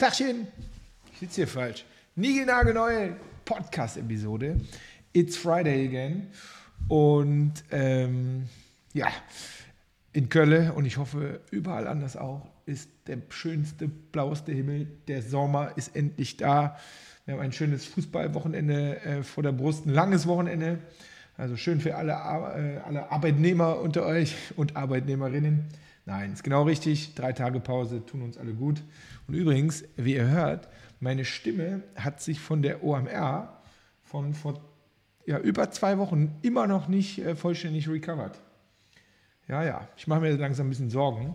Tachchen, ich sitze hier falsch. Niegelnagelneue Podcast-Episode. It's Friday again. Und ähm, ja, in Köln und ich hoffe überall anders auch, ist der schönste, blaueste Himmel. Der Sommer ist endlich da. Wir haben ein schönes Fußballwochenende äh, vor der Brust, ein langes Wochenende. Also schön für alle, äh, alle Arbeitnehmer unter euch und Arbeitnehmerinnen. Nein, ist genau richtig. Drei Tage Pause tun uns alle gut. Und übrigens, wie ihr hört, meine Stimme hat sich von der OMR von vor ja, über zwei Wochen immer noch nicht äh, vollständig recovered. Ja, ja, ich mache mir langsam ein bisschen Sorgen,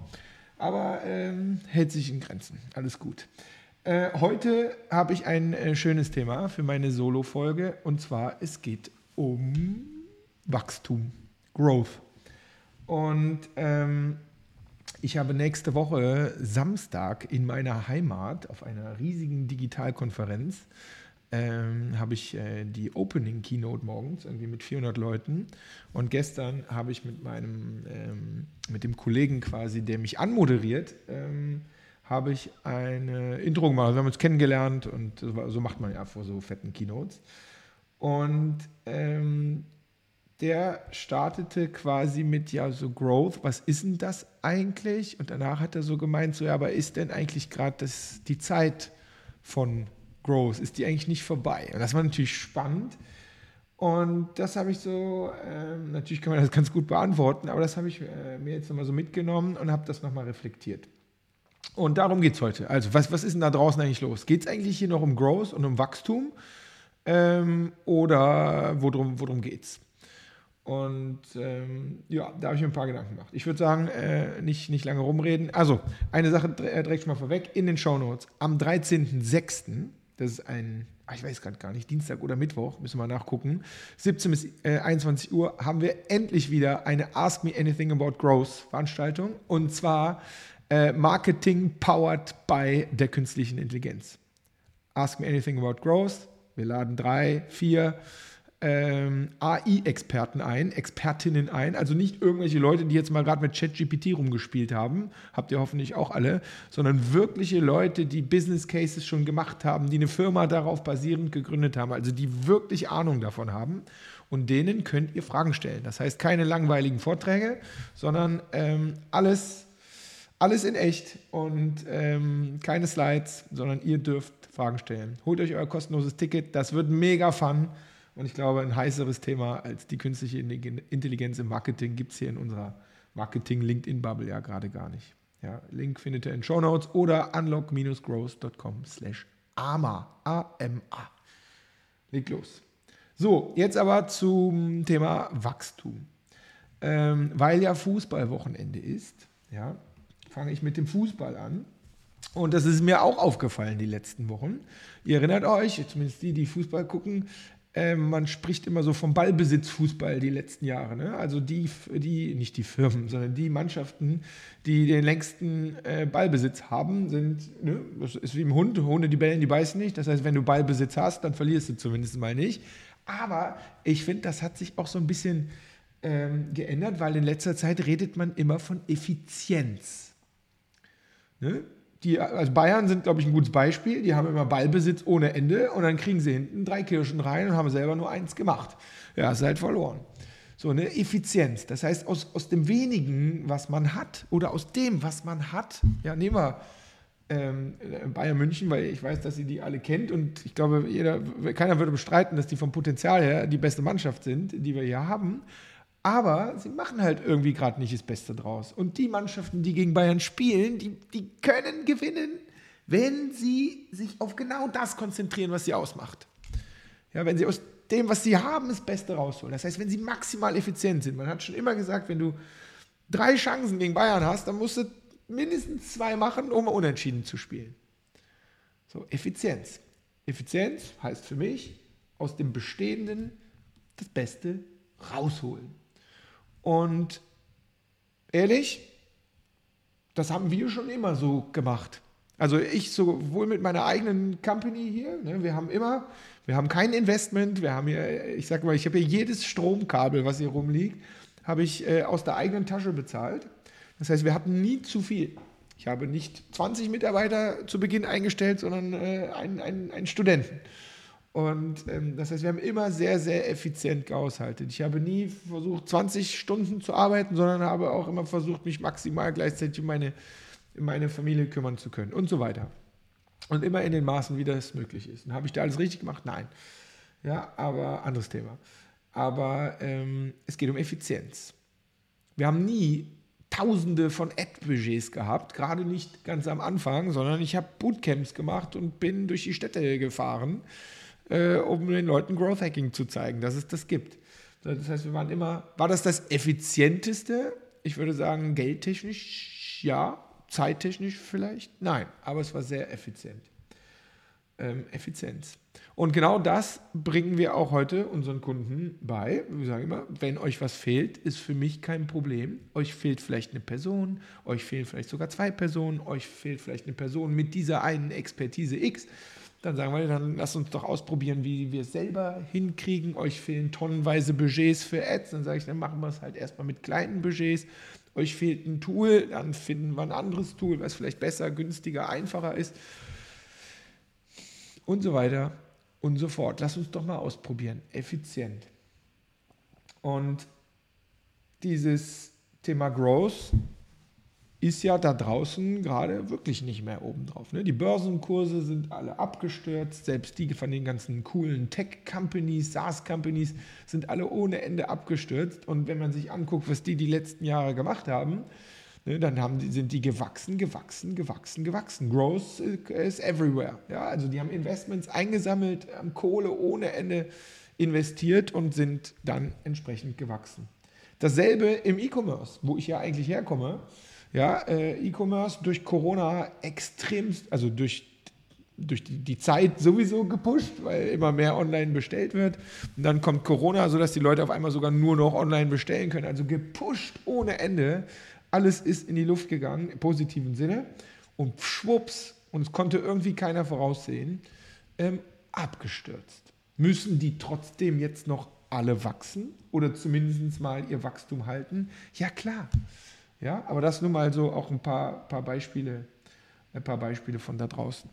aber ähm, hält sich in Grenzen. Alles gut. Äh, heute habe ich ein äh, schönes Thema für meine Solo-Folge und zwar es geht um Wachstum, Growth. Und ähm, ich habe nächste Woche Samstag in meiner Heimat auf einer riesigen Digitalkonferenz ähm, habe ich äh, die Opening Keynote morgens irgendwie mit 400 Leuten und gestern habe ich mit meinem ähm, mit dem Kollegen quasi, der mich anmoderiert, ähm, habe ich eine Intro gemacht. Wir haben uns kennengelernt und so macht man ja vor so fetten Keynotes. Und ähm, der startete quasi mit, ja, so Growth, was ist denn das eigentlich? Und danach hat er so gemeint, so, ja, aber ist denn eigentlich gerade die Zeit von Growth, ist die eigentlich nicht vorbei? Und das war natürlich spannend. Und das habe ich so, ähm, natürlich kann man das ganz gut beantworten, aber das habe ich äh, mir jetzt nochmal so mitgenommen und habe das nochmal reflektiert. Und darum geht es heute. Also, was, was ist denn da draußen eigentlich los? Geht es eigentlich hier noch um Growth und um Wachstum? Ähm, oder worum, worum geht es? Und ähm, ja, da habe ich mir ein paar Gedanken gemacht. Ich würde sagen, äh, nicht, nicht lange rumreden. Also, eine Sache äh, direkt schon mal vorweg in den Show Notes. Am 13.06., das ist ein, ah, ich weiß gerade gar nicht, Dienstag oder Mittwoch, müssen wir nachgucken, 17 bis äh, 21 Uhr haben wir endlich wieder eine Ask Me Anything About Growth Veranstaltung. Und zwar äh, Marketing powered by der künstlichen Intelligenz. Ask Me Anything About Growth. Wir laden drei, vier ähm, AI-Experten ein, Expertinnen ein, also nicht irgendwelche Leute, die jetzt mal gerade mit ChatGPT rumgespielt haben, habt ihr hoffentlich auch alle, sondern wirkliche Leute, die Business Cases schon gemacht haben, die eine Firma darauf basierend gegründet haben, also die wirklich Ahnung davon haben. Und denen könnt ihr Fragen stellen. Das heißt, keine langweiligen Vorträge, sondern ähm, alles, alles in echt und ähm, keine Slides, sondern ihr dürft Fragen stellen. Holt euch euer kostenloses Ticket, das wird mega fun. Und ich glaube, ein heißeres Thema als die künstliche Intelligenz im Marketing gibt es hier in unserer Marketing-LinkedIn-Bubble ja gerade gar nicht. Ja, Link findet ihr in Show Notes oder unlock-growth.com slash AMA. A-M-A. Leg los. So, jetzt aber zum Thema Wachstum. Ähm, weil ja Fußballwochenende ist, ja, fange ich mit dem Fußball an. Und das ist mir auch aufgefallen die letzten Wochen. Ihr erinnert euch, zumindest die, die Fußball gucken, ähm, man spricht immer so vom Ballbesitzfußball die letzten Jahre. Ne? Also die, die, nicht die Firmen, sondern die Mannschaften, die den längsten äh, Ballbesitz haben, sind, ne? das ist wie im Hund, Hunde, die bellen, die beißen nicht. Das heißt, wenn du Ballbesitz hast, dann verlierst du zumindest mal nicht. Aber ich finde, das hat sich auch so ein bisschen ähm, geändert, weil in letzter Zeit redet man immer von Effizienz. Ne? Die, also Bayern sind, glaube ich, ein gutes Beispiel. Die haben immer Ballbesitz ohne Ende und dann kriegen sie hinten drei Kirschen rein und haben selber nur eins gemacht. Ja, ist halt verloren. So eine Effizienz. Das heißt, aus, aus dem wenigen, was man hat, oder aus dem, was man hat, ja, nehmen wir ähm, Bayern München, weil ich weiß, dass ihr die alle kennt und ich glaube, jeder, keiner würde bestreiten, dass die vom Potenzial her die beste Mannschaft sind, die wir hier haben. Aber sie machen halt irgendwie gerade nicht das Beste draus. Und die Mannschaften, die gegen Bayern spielen, die, die können gewinnen, wenn sie sich auf genau das konzentrieren, was sie ausmacht. Ja, wenn sie aus dem, was sie haben, das Beste rausholen. Das heißt, wenn sie maximal effizient sind. Man hat schon immer gesagt, wenn du drei Chancen gegen Bayern hast, dann musst du mindestens zwei machen, um unentschieden zu spielen. So, Effizienz. Effizienz heißt für mich, aus dem Bestehenden das Beste rausholen. Und ehrlich, das haben wir schon immer so gemacht. Also ich sowohl mit meiner eigenen Company hier, ne, wir haben immer, wir haben kein Investment, wir haben hier, ich sage mal, ich habe hier jedes Stromkabel, was hier rumliegt, habe ich äh, aus der eigenen Tasche bezahlt. Das heißt, wir hatten nie zu viel. Ich habe nicht 20 Mitarbeiter zu Beginn eingestellt, sondern äh, einen, einen, einen Studenten. Und ähm, das heißt, wir haben immer sehr, sehr effizient gehaushaltet. Ich habe nie versucht, 20 Stunden zu arbeiten, sondern habe auch immer versucht, mich maximal gleichzeitig um meine, meine Familie kümmern zu können und so weiter. Und immer in den Maßen, wie das möglich ist. Und habe ich da alles richtig gemacht? Nein. Ja, aber anderes Thema. Aber ähm, es geht um Effizienz. Wir haben nie Tausende von Ad-Budgets gehabt, gerade nicht ganz am Anfang, sondern ich habe Bootcamps gemacht und bin durch die Städte gefahren äh, um den Leuten Growth Hacking zu zeigen, dass es das gibt. Das heißt, wir waren immer, war das das effizienteste? Ich würde sagen, geldtechnisch ja, zeittechnisch vielleicht nein, aber es war sehr effizient. Ähm, Effizienz. Und genau das bringen wir auch heute unseren Kunden bei. Wir sagen immer, wenn euch was fehlt, ist für mich kein Problem. Euch fehlt vielleicht eine Person, euch fehlen vielleicht sogar zwei Personen, euch fehlt vielleicht eine Person mit dieser einen Expertise X. Dann sagen wir, dann lasst uns doch ausprobieren, wie wir es selber hinkriegen. Euch fehlen tonnenweise Budgets für Ads. Dann sage ich, dann machen wir es halt erstmal mit kleinen Budgets. Euch fehlt ein Tool, dann finden wir ein anderes Tool, was vielleicht besser, günstiger, einfacher ist. Und so weiter und so fort. Lasst uns doch mal ausprobieren. Effizient. Und dieses Thema Growth ist ja da draußen gerade wirklich nicht mehr oben drauf. Ne? Die Börsenkurse sind alle abgestürzt, selbst die von den ganzen coolen Tech-Companies, SaaS-Companies sind alle ohne Ende abgestürzt. Und wenn man sich anguckt, was die die letzten Jahre gemacht haben, ne, dann haben die, sind die gewachsen, gewachsen, gewachsen, gewachsen. Growth is everywhere. Ja? Also die haben Investments eingesammelt, haben Kohle ohne Ende investiert und sind dann entsprechend gewachsen. Dasselbe im E-Commerce, wo ich ja eigentlich herkomme. Ja, äh, E-Commerce durch Corona extremst, also durch, durch die, die, Zeit sowieso gepusht, weil immer mehr online bestellt wird. Und dann kommt Corona, sodass die Leute auf einmal sogar nur noch online bestellen können. Also gepusht ohne Ende. Alles ist in die Luft gegangen, im positiven Sinne. Und schwupps, und es konnte irgendwie keiner voraussehen, ähm, abgestürzt. Müssen die trotzdem jetzt noch alle wachsen oder zumindest mal ihr Wachstum halten? Ja klar. Ja, aber das nur mal so auch ein paar, paar, Beispiele, ein paar Beispiele von da draußen.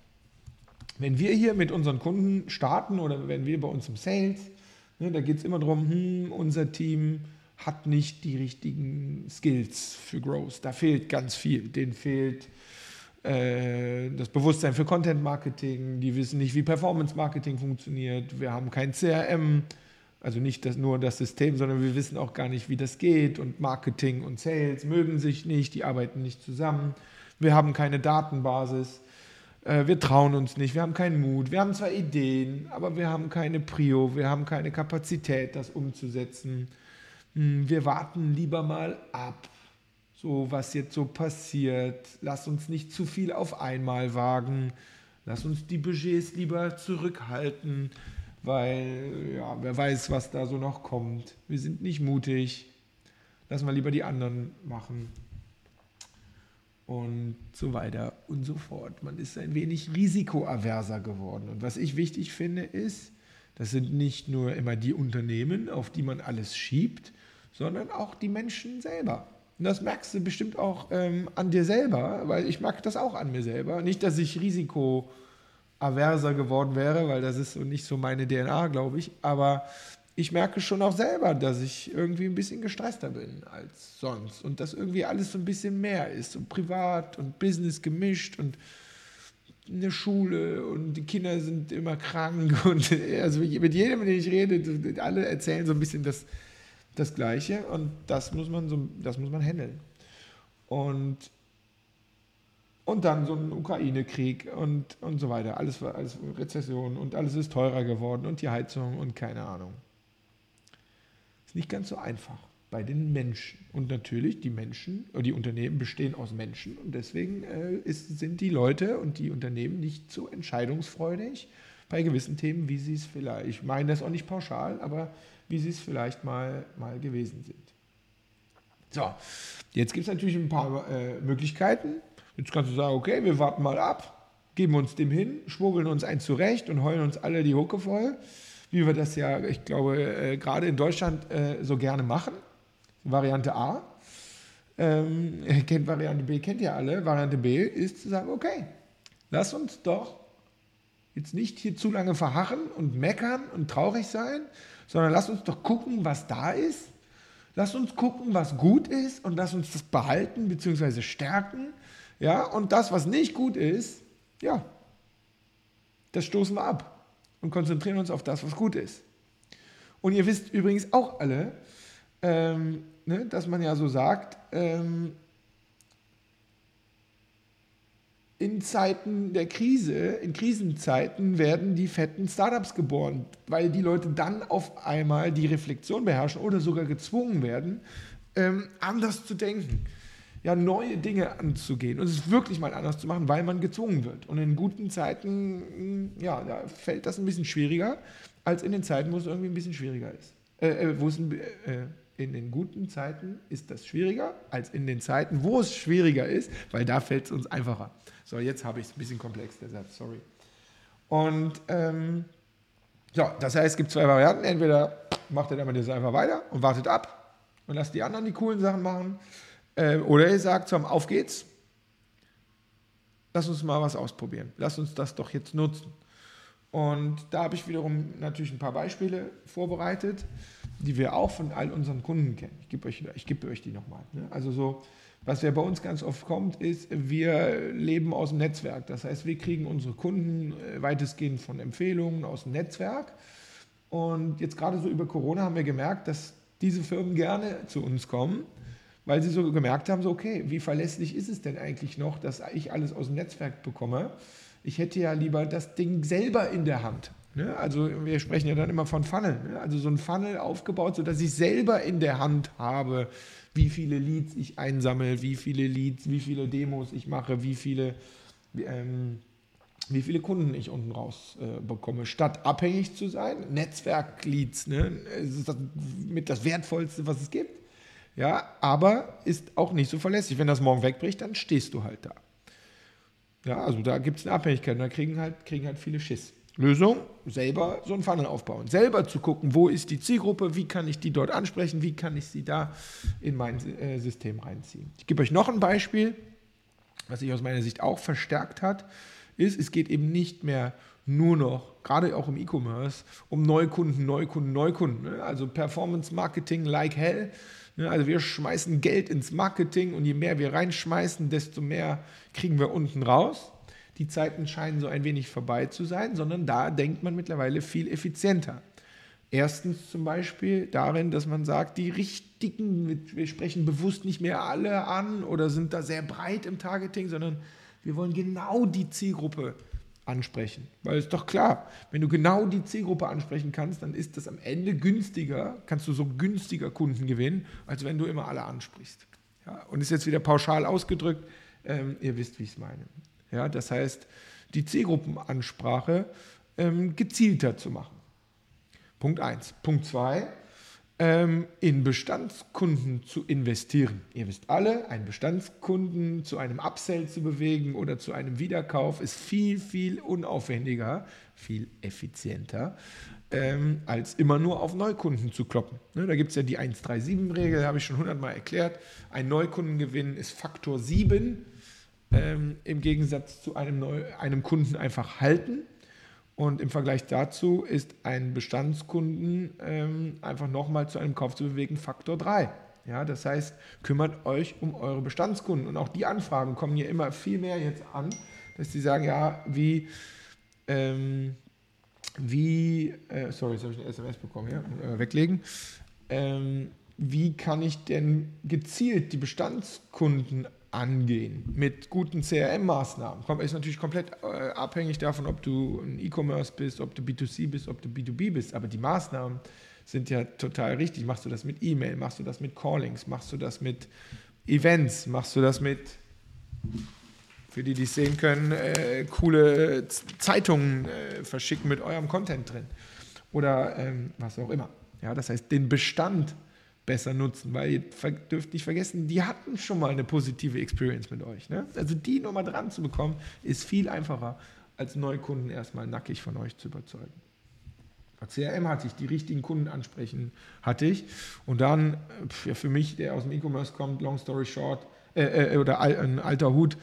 Wenn wir hier mit unseren Kunden starten oder wenn wir bei uns im Sales, ne, da geht es immer darum, hm, unser Team hat nicht die richtigen Skills für Growth. Da fehlt ganz viel. Denen fehlt äh, das Bewusstsein für Content Marketing, die wissen nicht, wie Performance Marketing funktioniert, wir haben kein CRM, also nicht das, nur das System, sondern wir wissen auch gar nicht, wie das geht. Und Marketing und Sales mögen sich nicht, die arbeiten nicht zusammen. Wir haben keine Datenbasis. Äh, wir trauen uns nicht, wir haben keinen Mut. Wir haben zwar Ideen, aber wir haben keine Prio, wir haben keine Kapazität, das umzusetzen. Hm, wir warten lieber mal ab, so was jetzt so passiert. Lass uns nicht zu viel auf einmal wagen. Lass uns die Budgets lieber zurückhalten weil ja, wer weiß, was da so noch kommt. Wir sind nicht mutig. Lassen wir lieber die anderen machen. Und so weiter und so fort. Man ist ein wenig risikoaverser geworden. Und was ich wichtig finde, ist, das sind nicht nur immer die Unternehmen, auf die man alles schiebt, sondern auch die Menschen selber. Und das merkst du bestimmt auch ähm, an dir selber, weil ich mag das auch an mir selber. Nicht, dass ich Risiko averser geworden wäre, weil das ist so nicht so meine DNA, glaube ich. Aber ich merke schon auch selber, dass ich irgendwie ein bisschen gestresster bin als sonst und dass irgendwie alles so ein bisschen mehr ist, so privat und Business gemischt und eine Schule und die Kinder sind immer krank und also mit jedem, mit dem ich rede, alle erzählen so ein bisschen das, das Gleiche und das muss man so, das muss man handeln. Und und dann so ein Ukraine-Krieg und, und so weiter. Alles, alles Rezession und alles ist teurer geworden und die Heizung und keine Ahnung. Ist nicht ganz so einfach bei den Menschen. Und natürlich, die Menschen, die Unternehmen bestehen aus Menschen und deswegen äh, ist, sind die Leute und die Unternehmen nicht so entscheidungsfreudig bei gewissen Themen, wie sie es vielleicht, ich meine das auch nicht pauschal, aber wie sie es vielleicht mal, mal gewesen sind. So, jetzt gibt es natürlich ein paar äh, Möglichkeiten, Jetzt kannst du sagen, okay, wir warten mal ab, geben uns dem hin, schwurbeln uns ein zurecht und heulen uns alle die Hucke voll, wie wir das ja, ich glaube, äh, gerade in Deutschland äh, so gerne machen. Variante A. ähm, kennt Variante B, kennt ihr alle. Variante B ist zu sagen, okay, lass uns doch jetzt nicht hier zu lange verharren und meckern und traurig sein, sondern lass uns doch gucken, was da ist. Lass uns gucken, was gut ist und lass uns das behalten bzw. stärken. Ja, und das, was nicht gut ist, ja, das stoßen wir ab und konzentrieren uns auf das, was gut ist. Und ihr wisst übrigens auch alle, ähm, ne, dass man ja so sagt, ähm, in Zeiten der Krise, in Krisenzeiten werden die fetten Startups geboren, weil die Leute dann auf einmal die Reflexion beherrschen oder sogar gezwungen werden, ähm, anders zu denken, ja, neue Dinge anzugehen und es wirklich mal anders zu machen, weil man gezwungen wird. Und in guten Zeiten, ja, da fällt das ein bisschen schwieriger, als in den Zeiten, wo es irgendwie ein bisschen schwieriger ist. Äh, äh wo es ein, äh, in den guten Zeiten ist das schwieriger als in den Zeiten, wo es schwieriger ist, weil da fällt es uns einfacher. So, jetzt habe ich es ein bisschen komplex, der Satz, sorry. Und ähm, so, das heißt, es gibt zwei Varianten. Entweder macht ihr damit jetzt einfach weiter und wartet ab und lasst die anderen die coolen Sachen machen. Äh, oder ihr sagt, so, auf geht's. Lass uns mal was ausprobieren. Lass uns das doch jetzt nutzen. Und da habe ich wiederum natürlich ein paar Beispiele vorbereitet, die wir auch von all unseren Kunden kennen. Ich gebe euch, ich euch die nochmal. Ne? Also so, was ja bei uns ganz oft kommt, ist, wir leben aus dem Netzwerk. Das heißt, wir kriegen unsere Kunden äh, weitestgehend von Empfehlungen aus dem Netzwerk. Und jetzt gerade so über Corona haben wir gemerkt, dass diese Firmen gerne zu uns kommen, weil sie so gemerkt haben, so okay, wie verlässlich ist es denn eigentlich noch, dass ich alles aus dem Netzwerk bekomme? ich hätte ja lieber das Ding selber in der Hand. Ne? Also wir sprechen ja dann immer von Funnel. Ne? Also so ein Funnel aufgebaut, sodass ich selber in der Hand habe, wie viele Leads ich einsammle, wie viele Leads, wie viele Demos ich mache, wie viele, ähm, wie viele Kunden ich unten raus äh, bekomme, statt abhängig zu sein. Netzwerk-Leads, ne? ist das mit das Wertvollste, was es gibt. Ja, aber ist auch nicht so verlässlich. Wenn das morgen wegbricht, dann stehst du halt da. Ja, also da gibt es eine Abhängigkeit. Da kriegen halt, kriegen halt viele Schiss. Lösung, selber so einen Funnel aufbauen. Selber zu gucken, wo ist die Zielgruppe, wie kann ich die dort ansprechen, wie kann ich sie da in mein äh, System reinziehen. Ich gebe euch noch ein Beispiel, was sich aus meiner Sicht auch verstärkt hat, ist, es geht eben nicht mehr nur noch, gerade auch im E-Commerce, um Neukunden, Neukunden, Neukunden. Ne? Also Performance Marketing like hell Ne, also wir schmeißen Geld ins Marketing und je mehr wir reinschmeißen, desto mehr kriegen wir unten raus. Die Zeiten scheinen so ein wenig vorbei zu sein, sondern da denkt man mittlerweile viel effizienter. Erstens zum Beispiel darin, dass man sagt, die richtigen, wir sprechen bewusst nicht mehr alle an oder sind da sehr breit im Targeting, sondern wir wollen genau die Zielgruppe ansprechen. Weil es doch klar, wenn du genau die Zielgruppe ansprechen kannst, dann ist das am Ende günstiger, kannst du so günstiger Kunden gewinnen, als wenn du immer alle ansprichst. Ja, und ist jetzt wieder pauschal ausgedrückt, ähm, ihr wisst, wie ich es meine. Ja, das heißt, die Zielgruppenansprache ähm, gezielter zu machen. Punkt 1. Punkt 2, ähm, in Bestandskunden zu investieren. Ihr wisst alle, einen Bestandskunden zu einem Upsell zu bewegen oder zu einem Wiederkauf ist viel, viel unaufwendiger, viel effizienter, ähm, als immer nur auf Neukunden zu kloppen. Ne, da gibt es ja die 137-Regel, habe ich schon hundertmal erklärt. Ein Neukundengewinn ist Faktor 7 ähm, im Gegensatz zu einem, Neu einem Kunden einfach halten. Und im Vergleich dazu ist ein Bestandskunden ähm, einfach nochmal zu einem Kauf zu bewegen Faktor 3. Ja, das heißt, kümmert euch um eure Bestandskunden. Und auch die Anfragen kommen hier immer viel mehr jetzt an, dass sie sagen, ja, wie, ähm, wie, äh, sorry, jetzt habe ich eine SMS bekommen, ja, äh, weglegen. Ähm, wie kann ich denn gezielt die Bestandskunden angehen mit guten CRM-Maßnahmen. Ist natürlich komplett äh, abhängig davon, ob du ein E-Commerce bist, ob du B2C bist, ob du B2B bist. Aber die Maßnahmen sind ja total richtig. Machst du das mit E-Mail, machst du das mit Callings, machst du das mit Events, machst du das mit, für die, die es sehen können, äh, coole Zeitungen äh, verschicken mit eurem Content drin. Oder ähm, was auch immer. Ja, das heißt, den Bestand besser nutzen, weil ihr dürft nicht vergessen, die hatten schon mal eine positive Experience mit euch. Ne? Also die nochmal dran zu bekommen, ist viel einfacher, als Neukunden erstmal nackig von euch zu überzeugen. CRM hatte ich, die richtigen Kunden ansprechen hatte ich. Und dann, ja, für mich, der aus dem E-Commerce kommt, long story short, äh, äh, oder ein alter Hut,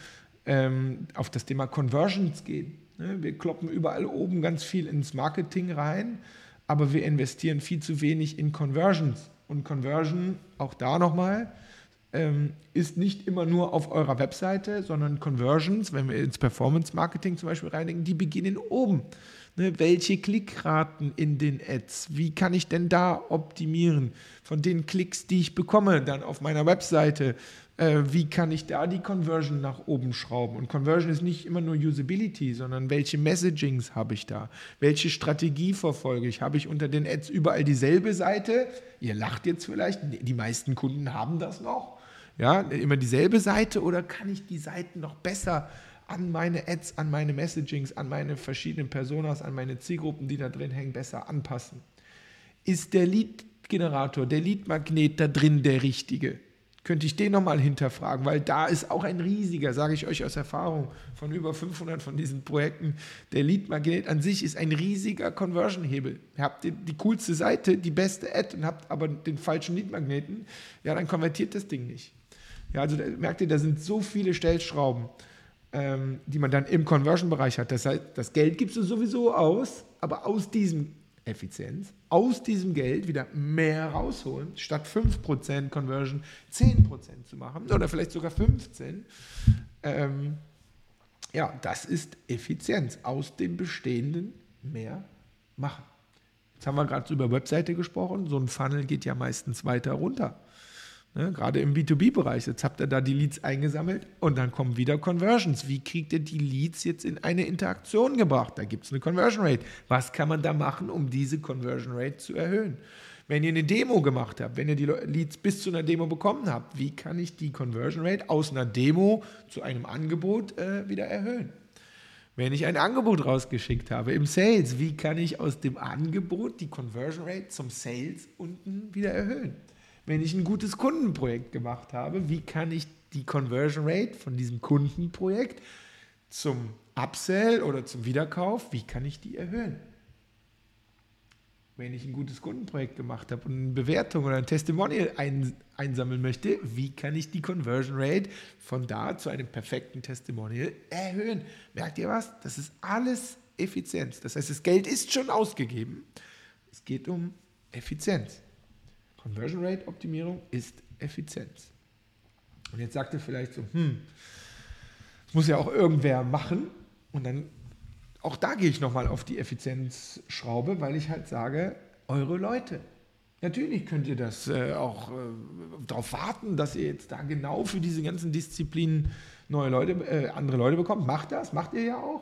ähm, auf das Thema Conversions gehen. Ne? Wir kloppen überall oben ganz viel ins Marketing rein, aber wir investieren viel zu wenig in Conversions. Und Conversion, auch da nochmal, ähm, ist nicht immer nur auf eurer Webseite, sondern Conversions, wenn wir ins Performance Marketing zum Beispiel reindenken, die beginnen oben. Ne, welche Klickraten in den Ads? Wie kann ich denn da optimieren? Von den Klicks, die ich bekomme, dann auf meiner Webseite, äh, wie kann ich da die Conversion nach oben schrauben? Und Conversion ist nicht immer nur Usability, sondern welche Messagings habe ich da? Welche Strategie verfolge ich? Habe ich unter den Ads überall dieselbe Seite? Ihr lacht jetzt vielleicht, die meisten Kunden haben das noch. Ja, immer dieselbe Seite oder kann ich die Seiten noch besser an meine Ads, an meine Messagings, an meine verschiedenen Personas, an meine Zielgruppen, die da drin hängen, besser anpassen? Ist der Lead-Generator, der Lead-Magnet da drin der richtige? Könnte ich den nochmal hinterfragen, weil da ist auch ein riesiger, sage ich euch aus Erfahrung, von über 500 von diesen Projekten. Der Lead-Magnet an sich ist ein riesiger Conversion-Hebel. Ihr habt die, die coolste Seite, die beste Ad und habt aber den falschen Lead-Magneten, ja, dann konvertiert das Ding nicht. Ja, also da, merkt ihr, da sind so viele Stellschrauben ähm, die man dann im Conversion-Bereich hat. Das heißt, das Geld gibst du sowieso aus, aber aus diesem Effizienz, aus diesem Geld wieder mehr rausholen, statt 5% Conversion 10% zu machen oder vielleicht sogar 15%. Ähm, ja, das ist Effizienz. Aus dem Bestehenden mehr machen. Jetzt haben wir gerade über Webseite gesprochen. So ein Funnel geht ja meistens weiter runter. Ne, gerade im B2B-Bereich. Jetzt habt ihr da die Leads eingesammelt und dann kommen wieder Conversions. Wie kriegt ihr die Leads jetzt in eine Interaktion gebracht? Da gibt es eine Conversion Rate. Was kann man da machen, um diese Conversion Rate zu erhöhen? Wenn ihr eine Demo gemacht habt, wenn ihr die Leads bis zu einer Demo bekommen habt, wie kann ich die Conversion Rate aus einer Demo zu einem Angebot äh, wieder erhöhen? Wenn ich ein Angebot rausgeschickt habe im Sales, wie kann ich aus dem Angebot die Conversion Rate zum Sales unten wieder erhöhen? Wenn ich ein gutes Kundenprojekt gemacht habe, wie kann ich die Conversion Rate von diesem Kundenprojekt zum Upsell oder zum Wiederkauf, wie kann ich die erhöhen? Wenn ich ein gutes Kundenprojekt gemacht habe und eine Bewertung oder ein Testimonial ein, einsammeln möchte, wie kann ich die Conversion Rate von da zu einem perfekten Testimonial erhöhen? Merkt ihr was? Das ist alles Effizienz. Das heißt, das Geld ist schon ausgegeben. Es geht um Effizienz. Conversion Rate Optimierung ist Effizienz. Und jetzt sagt ihr vielleicht so, hm, das muss ja auch irgendwer machen. Und dann, auch da gehe ich nochmal auf die Effizienzschraube, weil ich halt sage, eure Leute. Natürlich könnt ihr das äh, auch äh, darauf warten, dass ihr jetzt da genau für diese ganzen Disziplinen neue Leute, äh, andere Leute bekommt. Macht das, macht ihr ja auch.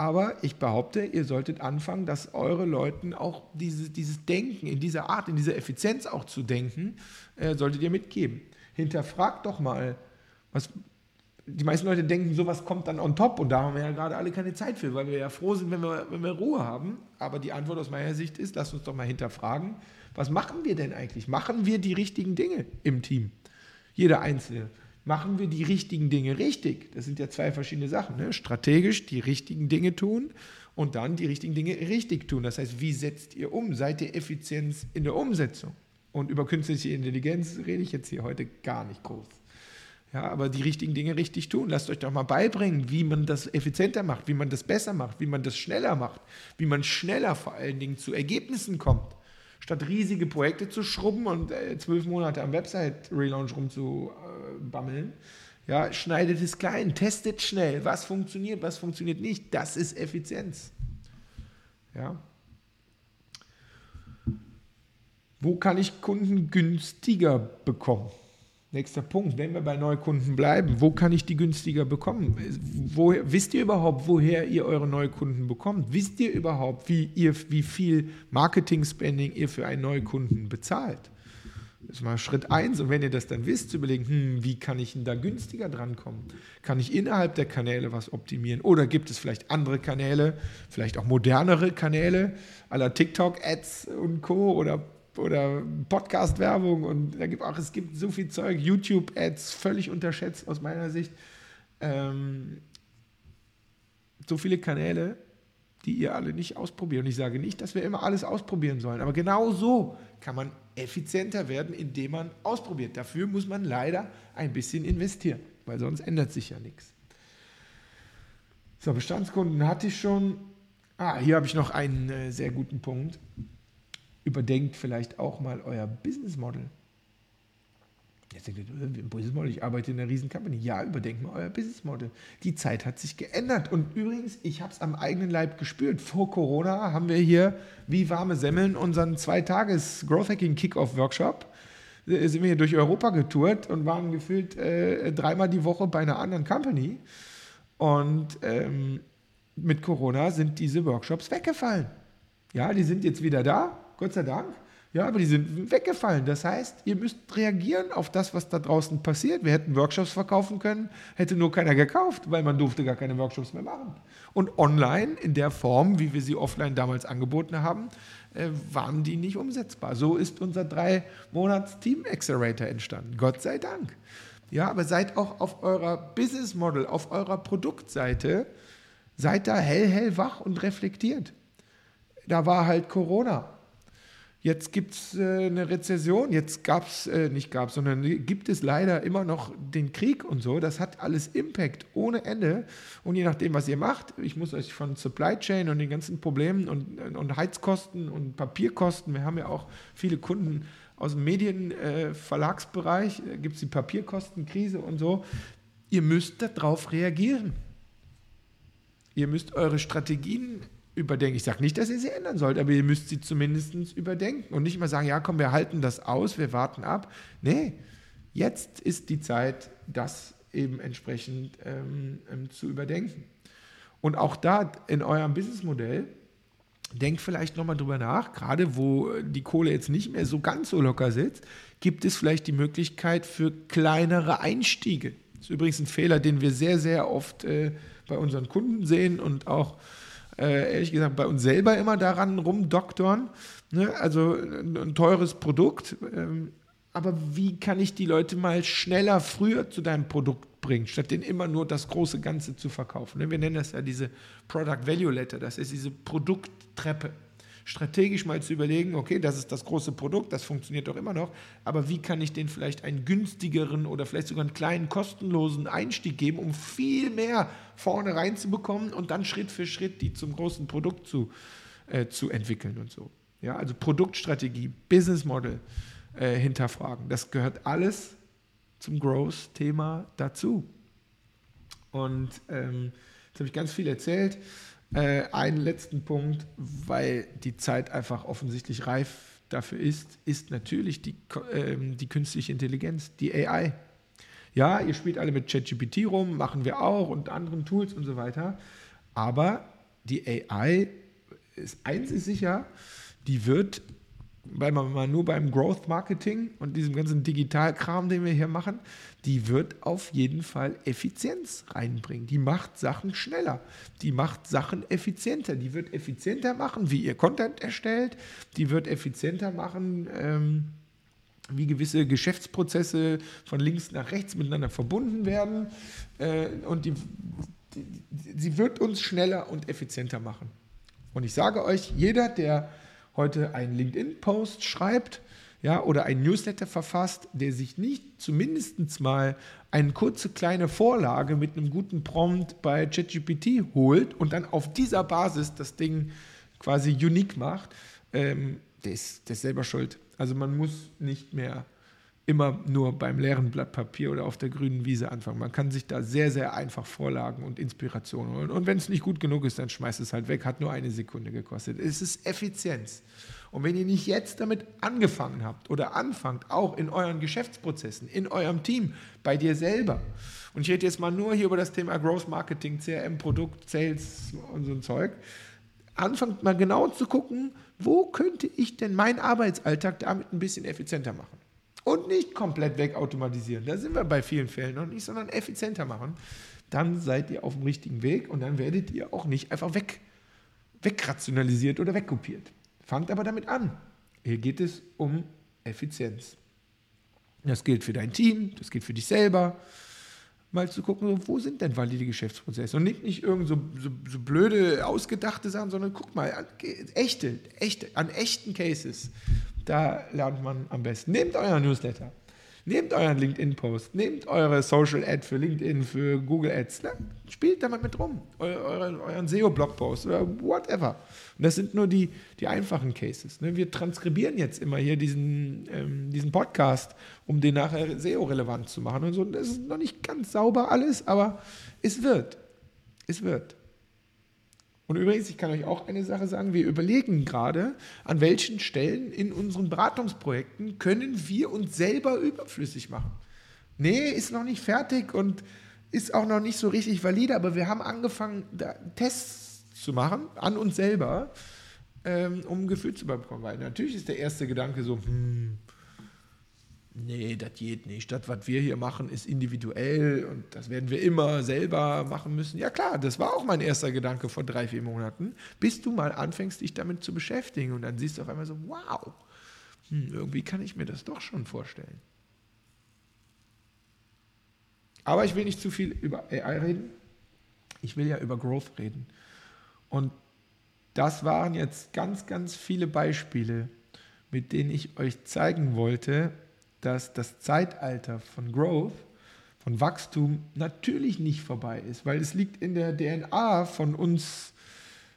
Aber ich behaupte, ihr solltet anfangen, dass eure Leuten auch dieses, dieses Denken in dieser Art, in dieser Effizienz auch zu denken, äh, solltet ihr mitgeben. Hinterfragt doch mal, was, die meisten Leute denken, sowas kommt dann on top und da haben wir ja gerade alle keine Zeit für, weil wir ja froh sind, wenn wir, wenn wir Ruhe haben. Aber die Antwort aus meiner Sicht ist, lasst uns doch mal hinterfragen, was machen wir denn eigentlich? Machen wir die richtigen Dinge im Team? Jeder Einzelne machen wir die richtigen Dinge richtig? Das sind ja zwei verschiedene Sachen. Ne? Strategisch die richtigen Dinge tun und dann die richtigen Dinge richtig tun. Das heißt, wie setzt ihr um? Seid ihr Effizienz in der Umsetzung? Und über künstliche Intelligenz rede ich jetzt hier heute gar nicht groß. Ja, aber die richtigen Dinge richtig tun. Lasst euch doch mal beibringen, wie man das effizienter macht, wie man das besser macht, wie man das schneller macht, wie man schneller vor allen Dingen zu Ergebnissen kommt statt riesige Projekte zu schrubben und äh, zwölf Monate am Website-Relaunch rumzubammeln, ja, schneidet es klein, testet schnell, was funktioniert, was funktioniert nicht. Das ist Effizienz. Ja. Wo kann ich Kunden günstiger bekommen? Nächster Punkt, wenn wir bei Neukunden bleiben, wo kann ich die günstiger bekommen? Wo, wisst ihr überhaupt, woher ihr eure Neukunden bekommt? Wisst ihr überhaupt, wie, ihr, wie viel Marketing-Spending ihr für einen Neukunden bezahlt? Das ist mal Schritt eins. Und wenn ihr das dann wisst, zu überlegen, hm, wie kann ich denn da günstiger drankommen? Kann ich innerhalb der Kanäle was optimieren? Oder gibt es vielleicht andere Kanäle, vielleicht auch modernere Kanäle, aller TikTok-Ads und Co. oder oder Podcast-Werbung und da gibt auch, es gibt so viel Zeug, YouTube-Ads, völlig unterschätzt aus meiner Sicht. Ähm, so viele Kanäle, die ihr alle nicht ausprobiert. Und ich sage nicht, dass wir immer alles ausprobieren sollen, aber genau so kann man effizienter werden, indem man ausprobiert. Dafür muss man leider ein bisschen investieren, weil sonst ändert sich ja nichts. So, Bestandskunden hatte ich schon. Ah, hier habe ich noch einen äh, sehr guten Punkt. Überdenkt vielleicht auch mal euer Business Model. Jetzt denkt ihr, äh, Business Model, ich arbeite in einer riesen Company. Ja, überdenkt mal euer Business Model. Die Zeit hat sich geändert. Und übrigens, ich habe es am eigenen Leib gespürt. Vor Corona haben wir hier wie warme Semmeln unseren Zwei-Tages Growth Hacking Kickoff Workshop. Äh, sind wir hier durch Europa getourt und waren gefühlt äh, dreimal die Woche bei einer anderen Company. Und ähm, mit Corona sind diese Workshops weggefallen. Ja, die sind jetzt wieder da, Gott sei Dank. Ja, aber die sind weggefallen. Das heißt, ihr müsst reagieren auf das, was da draußen passiert. Wir hätten Workshops verkaufen können, hätte nur keiner gekauft, weil man durfte gar keine Workshops mehr machen. Und online, in der Form, wie wir sie offline damals angeboten haben, äh, waren die nicht umsetzbar. So ist unser drei Monats Team Accelerator entstanden. Gott sei Dank. Ja, aber seid auch auf eurer Business Model, auf eurer Produktseite, seid da hell, hell wach und reflektiert. Da war halt Corona Jetzt gibt es äh, eine Rezession, jetzt gab es, äh, nicht gab es, sondern gibt es leider immer noch den Krieg und so. Das hat alles Impact ohne Ende. Und je nachdem, was ihr macht, ich muss euch von Supply Chain und den ganzen Problemen und, und Heizkosten und Papierkosten, wir haben ja auch viele Kunden aus dem Medienverlagsbereich, äh, gibt es die Papierkostenkrise und so. Ihr müsst darauf reagieren. Ihr müsst eure Strategien überdenken. Ich sage nicht, dass ihr sie ändern sollt, aber ihr müsst sie zumindest überdenken und nicht mal sagen, ja komm, wir halten das aus, wir warten ab. Nee, jetzt ist die Zeit, das eben entsprechend ähm, ähm, zu überdenken. Und auch da in eurem Businessmodell, denkt vielleicht nochmal drüber nach, gerade wo die Kohle jetzt nicht mehr so ganz so locker sitzt, gibt es vielleicht die Möglichkeit für kleinere Einstiege. Das ist übrigens ein Fehler, den wir sehr, sehr oft äh, bei unseren Kunden sehen und auch äh, ehrlich gesagt bei uns selber immer daran rumdoktoren. Ne? Also ein, ein, teures Produkt. Ähm, aber wie kann ich die Leute mal schneller, früher zu deinem Produkt bringen, statt denen immer nur das große Ganze zu verkaufen? Ne? Wir nennen das ja diese Product Value Letter, das ist diese Produkttreppe strategisch mal zu überlegen, okay, das ist das große Produkt, das funktioniert doch immer noch, aber wie kann ich denen vielleicht einen günstigeren oder vielleicht sogar einen kleinen kostenlosen Einstieg geben, um viel mehr vorne reinzubekommen und dann Schritt für Schritt die zum großen Produkt zu, äh, zu entwickeln und so. Ja, also Produktstrategie, Business Model äh, hinterfragen, das gehört alles zum Growth-Thema dazu. Und ähm, jetzt habe ich ganz viel erzählt. Äh, einen letzten Punkt, weil die Zeit einfach offensichtlich reif dafür ist, ist natürlich die, äh, die künstliche Intelligenz, die AI. Ja, ihr spielt alle mit ChatGPT rum, machen wir auch und anderen Tools und so weiter. Aber die AI, ist, eins ist sicher, die wird weil man mal nur beim Growth Marketing und diesem ganzen Digitalkram, den wir hier machen, die wird auf jeden Fall Effizienz reinbringen. Die macht Sachen schneller, die macht Sachen effizienter, die wird effizienter machen, wie ihr Content erstellt, die wird effizienter machen, ähm, wie gewisse Geschäftsprozesse von links nach rechts miteinander verbunden werden äh, und die, die, sie wird uns schneller und effizienter machen. Und ich sage euch, jeder, der heute einen LinkedIn-Post schreibt, ja, oder ein Newsletter verfasst, der sich nicht zumindest mal eine kurze kleine Vorlage mit einem guten Prompt bei ChatGPT holt und dann auf dieser Basis das Ding quasi unique macht, ähm, der, ist, der ist selber schuld. Also man muss nicht mehr immer nur beim leeren Blatt Papier oder auf der grünen Wiese anfangen. Man kann sich da sehr, sehr einfach Vorlagen und Inspirationen holen. Und wenn es nicht gut genug ist, dann schmeißt es halt weg. Hat nur eine Sekunde gekostet. Es ist Effizienz. Und wenn ihr nicht jetzt damit angefangen habt oder anfangt, auch in euren Geschäftsprozessen, in eurem Team, bei dir selber, und ich rede jetzt mal nur hier über das Thema Growth Marketing, CRM, Produkt, Sales und so ein Zeug, anfangt mal genau zu gucken, wo könnte ich denn meinen Arbeitsalltag damit ein bisschen effizienter machen. Und nicht komplett wegautomatisieren. Da sind wir bei vielen Fällen noch nicht, sondern effizienter machen. Dann seid ihr auf dem richtigen Weg und dann werdet ihr auch nicht einfach weg, wegrationalisiert oder wegkopiert. Fangt aber damit an. Hier geht es um Effizienz. Das gilt für dein Team, das gilt für dich selber. mal zu gucken, wo sind denn valide Geschäftsprozesse? Und nicht, nicht irgend so, so, so blöde, ausgedachte Sachen, sondern guck mal, an, echte, echte, an echten Cases. Da lernt man am besten. Nehmt euer Newsletter. Nehmt euren LinkedIn-Post, nehmt eure Social Ad für LinkedIn, für Google Ads, ne? spielt damit mit rum, eure, eure, euren SEO-Blogpost oder whatever. Und das sind nur die, die einfachen Cases. Ne? Wir transkribieren jetzt immer hier diesen, ähm, diesen Podcast, um den nachher SEO-relevant zu machen und so. Das ist noch nicht ganz sauber alles, aber es wird. Es wird. Und übrigens, ich kann euch auch eine Sache sagen, wir überlegen gerade, an welchen Stellen in unseren Beratungsprojekten können wir uns selber überflüssig machen. Nee, ist noch nicht fertig und ist auch noch nicht so richtig valide, aber wir haben angefangen, Tests zu machen an uns selber, ähm, um ein Gefühl zu bekommen. Weil natürlich ist der erste Gedanke so, hm, nee, das geht nicht. Das, was wir hier machen, ist individuell und das werden wir immer selber machen müssen. Ja klar, das war auch mein erster Gedanke vor drei, vier Monaten, bis du mal anfängst, dich damit zu beschäftigen und dann siehst du auf einmal so, wow, hm, irgendwie kann ich mir das doch schon vorstellen. Aber ich will nicht zu viel über AI reden. Ich will ja über Growth reden. Und das waren jetzt ganz, ganz viele Beispiele, mit denen ich euch zeigen wollte, dass das Zeitalter von Growth, von Wachstum natürlich nicht vorbei ist, weil es liegt in der DNA von uns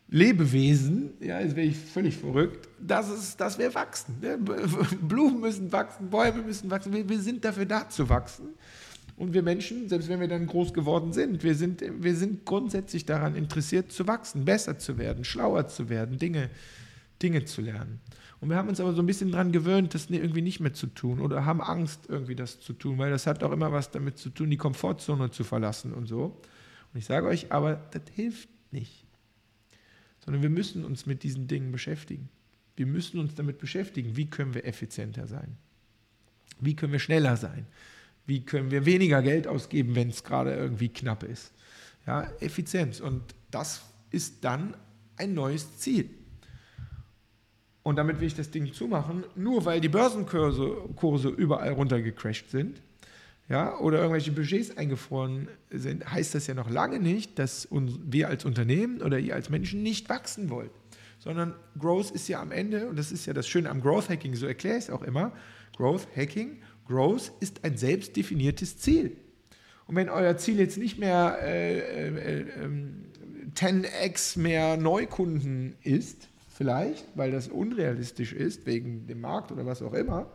Lebewesen, ja, jetzt wäre ich völlig verrückt, dass, es, dass wir wachsen. Ne? Blumen müssen wachsen, Bäume müssen wachsen, wir, wir sind dafür da zu wachsen. Und wir Menschen, selbst wenn wir dann groß geworden sind, wir sind, wir sind grundsätzlich daran interessiert zu wachsen, besser zu werden, schlauer zu werden, Dinge, Dinge zu lernen. Und wir haben uns aber so ein bisschen daran gewöhnt, das irgendwie nicht mehr zu tun oder haben Angst, irgendwie das zu tun, weil das hat auch immer was damit zu tun, die Komfortzone zu verlassen und so. Und ich sage euch, aber das hilft nicht. Sondern wir müssen uns mit diesen Dingen beschäftigen. Wir müssen uns damit beschäftigen, wie können wir effizienter sein? Wie können wir schneller sein? Wie können wir weniger Geld ausgeben, wenn es gerade irgendwie knapp ist? Ja, Effizienz. Und das ist dann ein neues Ziel. Und damit will ich das Ding zumachen, nur weil die Börsenkurse Kurse überall runtergecrashed sind, ja, oder irgendwelche Budgets eingefroren sind, heißt das ja noch lange nicht, dass uns, wir als Unternehmen oder ihr als Menschen nicht wachsen wollt. Sondern Growth ist ja am Ende, und das ist ja das Schöne am Growth Hacking, so erkläre ich es auch immer, Growth Hacking, Growth ist ein selbstdefiniertes Ziel. Und wenn euer Ziel jetzt nicht mehr äh, äh, äh, 10x ähm, mehr Neukunden ist, vielleicht, weil das unrealistisch ist, wegen dem Markt oder was auch immer,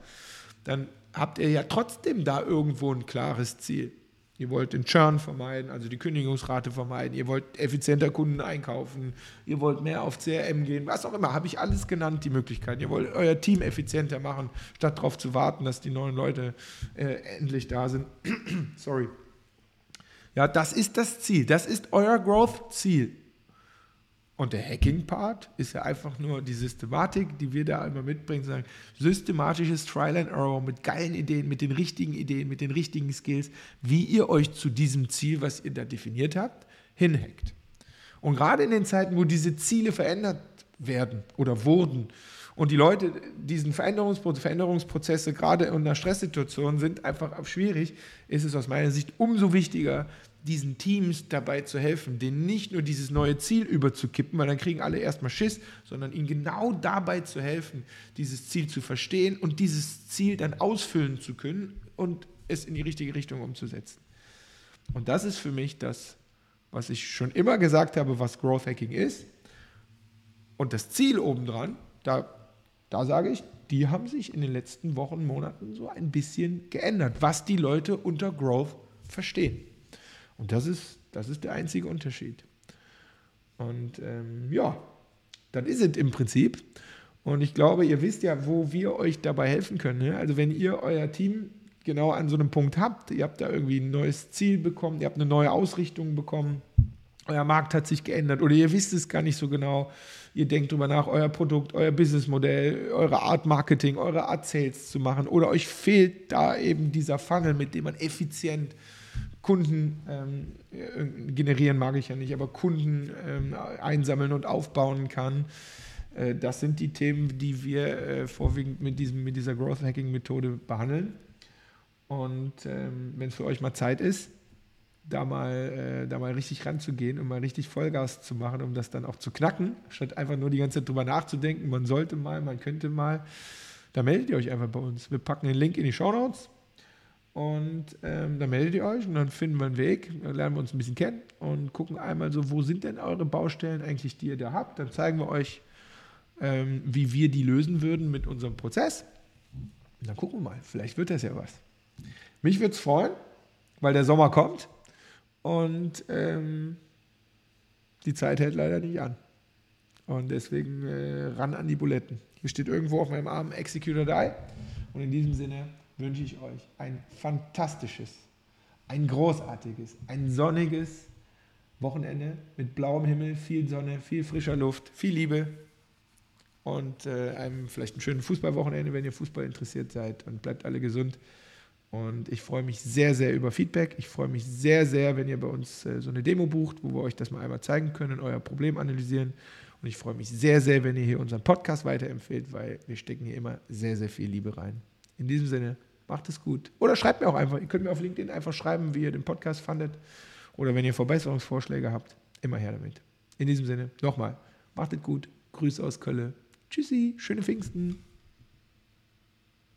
dann habt ihr ja trotzdem da irgendwo ein klares Ziel. Ihr wollt den Churn vermeiden, also die Kündigungsrate vermeiden, ihr wollt effizienter Kunden einkaufen, ihr wollt mehr auf CRM gehen, was auch immer, habe ich alles genannt, die Möglichkeiten. Ihr wollt euer Team effizienter machen, statt darauf zu warten, dass die neuen Leute äh, endlich da sind. Sorry. Ja, das ist das Ziel, das ist euer Growth-Ziel. Und der Hacking-Part ist ja einfach nur die Systematik, die wir da immer mitbringen, sagen, systematisches Trial and Error mit geilen Ideen, mit den richtigen Ideen, mit den richtigen Skills, wie ihr euch zu diesem Ziel, was ihr da definiert habt, hinhackt. Und gerade in den Zeiten, wo diese Ziele verändert werden oder wurden und die Leute diesen Veränderungspro Veränderungsprozesse gerade in einer Stresssituation sind einfach schwierig, ist es aus meiner Sicht umso wichtiger, diesen Teams dabei zu helfen, denen nicht nur dieses neue Ziel überzukippen, weil dann kriegen alle erstmal Schiss, sondern ihnen genau dabei zu helfen, dieses Ziel zu verstehen und dieses Ziel dann ausfüllen zu können und es in die richtige Richtung umzusetzen. Und das ist für mich das, was ich schon immer gesagt habe, was Growth Hacking ist. Und das Ziel obendran, da, da sage ich, die haben sich in den letzten Wochen, Monaten so ein bisschen geändert, was die Leute unter Growth verstehen. Und das ist, das ist der einzige Unterschied. Und ähm, ja, das ist es im Prinzip. Und ich glaube, ihr wisst ja, wo wir euch dabei helfen können. Ne? Also wenn ihr euer Team genau an so einem Punkt habt, ihr habt da irgendwie ein neues Ziel bekommen, ihr habt eine neue Ausrichtung bekommen, euer Markt hat sich geändert oder ihr wisst es gar nicht so genau, ihr denkt darüber nach, euer Produkt, euer Businessmodell, eure Art Marketing, eure Art Sales zu machen oder euch fehlt da eben dieser Funnel, mit dem man effizient Kunden ähm, generieren mag ich ja nicht, aber Kunden ähm, einsammeln und aufbauen kann. Äh, das sind die Themen, die wir äh, vorwiegend mit, diesem, mit dieser Growth Hacking Methode behandeln. Und ähm, wenn es für euch mal Zeit ist, da mal, äh, da mal richtig ranzugehen und mal richtig Vollgas zu machen, um das dann auch zu knacken, statt einfach nur die ganze Zeit drüber nachzudenken, man sollte mal, man könnte mal. Da meldet ihr euch einfach bei uns. Wir packen den Link in die Show Notes und ähm, dann meldet ihr euch und dann finden wir einen Weg, dann lernen wir uns ein bisschen kennen und gucken einmal so, wo sind denn eure Baustellen eigentlich, die ihr da habt. Dann zeigen wir euch, ähm, wie wir die lösen würden mit unserem Prozess. Und dann gucken wir mal, vielleicht wird das ja was. Mich würde es freuen, weil der Sommer kommt und ähm, die Zeit hält leider nicht an. Und deswegen äh, ran an die Buletten. Hier steht irgendwo auf meinem Arm Executor Die. Und in diesem Sinne wünsche ich euch ein fantastisches, ein großartiges, ein sonniges Wochenende mit blauem Himmel, viel Sonne, viel frischer Luft, viel Liebe und äh, einem vielleicht ein schönes Fußballwochenende, wenn ihr Fußball interessiert seid und bleibt alle gesund. Und ich freue mich sehr, sehr über Feedback. Ich freue mich sehr, sehr, wenn ihr bei uns äh, so eine Demo bucht, wo wir euch das mal einmal zeigen können, euer Problem analysieren. Und ich freue mich sehr, sehr, wenn ihr hier unseren Podcast weiterempfehlt, weil wir stecken hier immer sehr, sehr viel Liebe rein. In diesem Sinne, macht es gut. Oder schreibt mir auch einfach. Ihr könnt mir auf LinkedIn einfach schreiben, wie ihr den Podcast fandet. Oder wenn ihr Verbesserungsvorschläge habt, immer her damit. In diesem Sinne, nochmal, macht es gut. Grüße aus Köln. Tschüssi, schöne Pfingsten.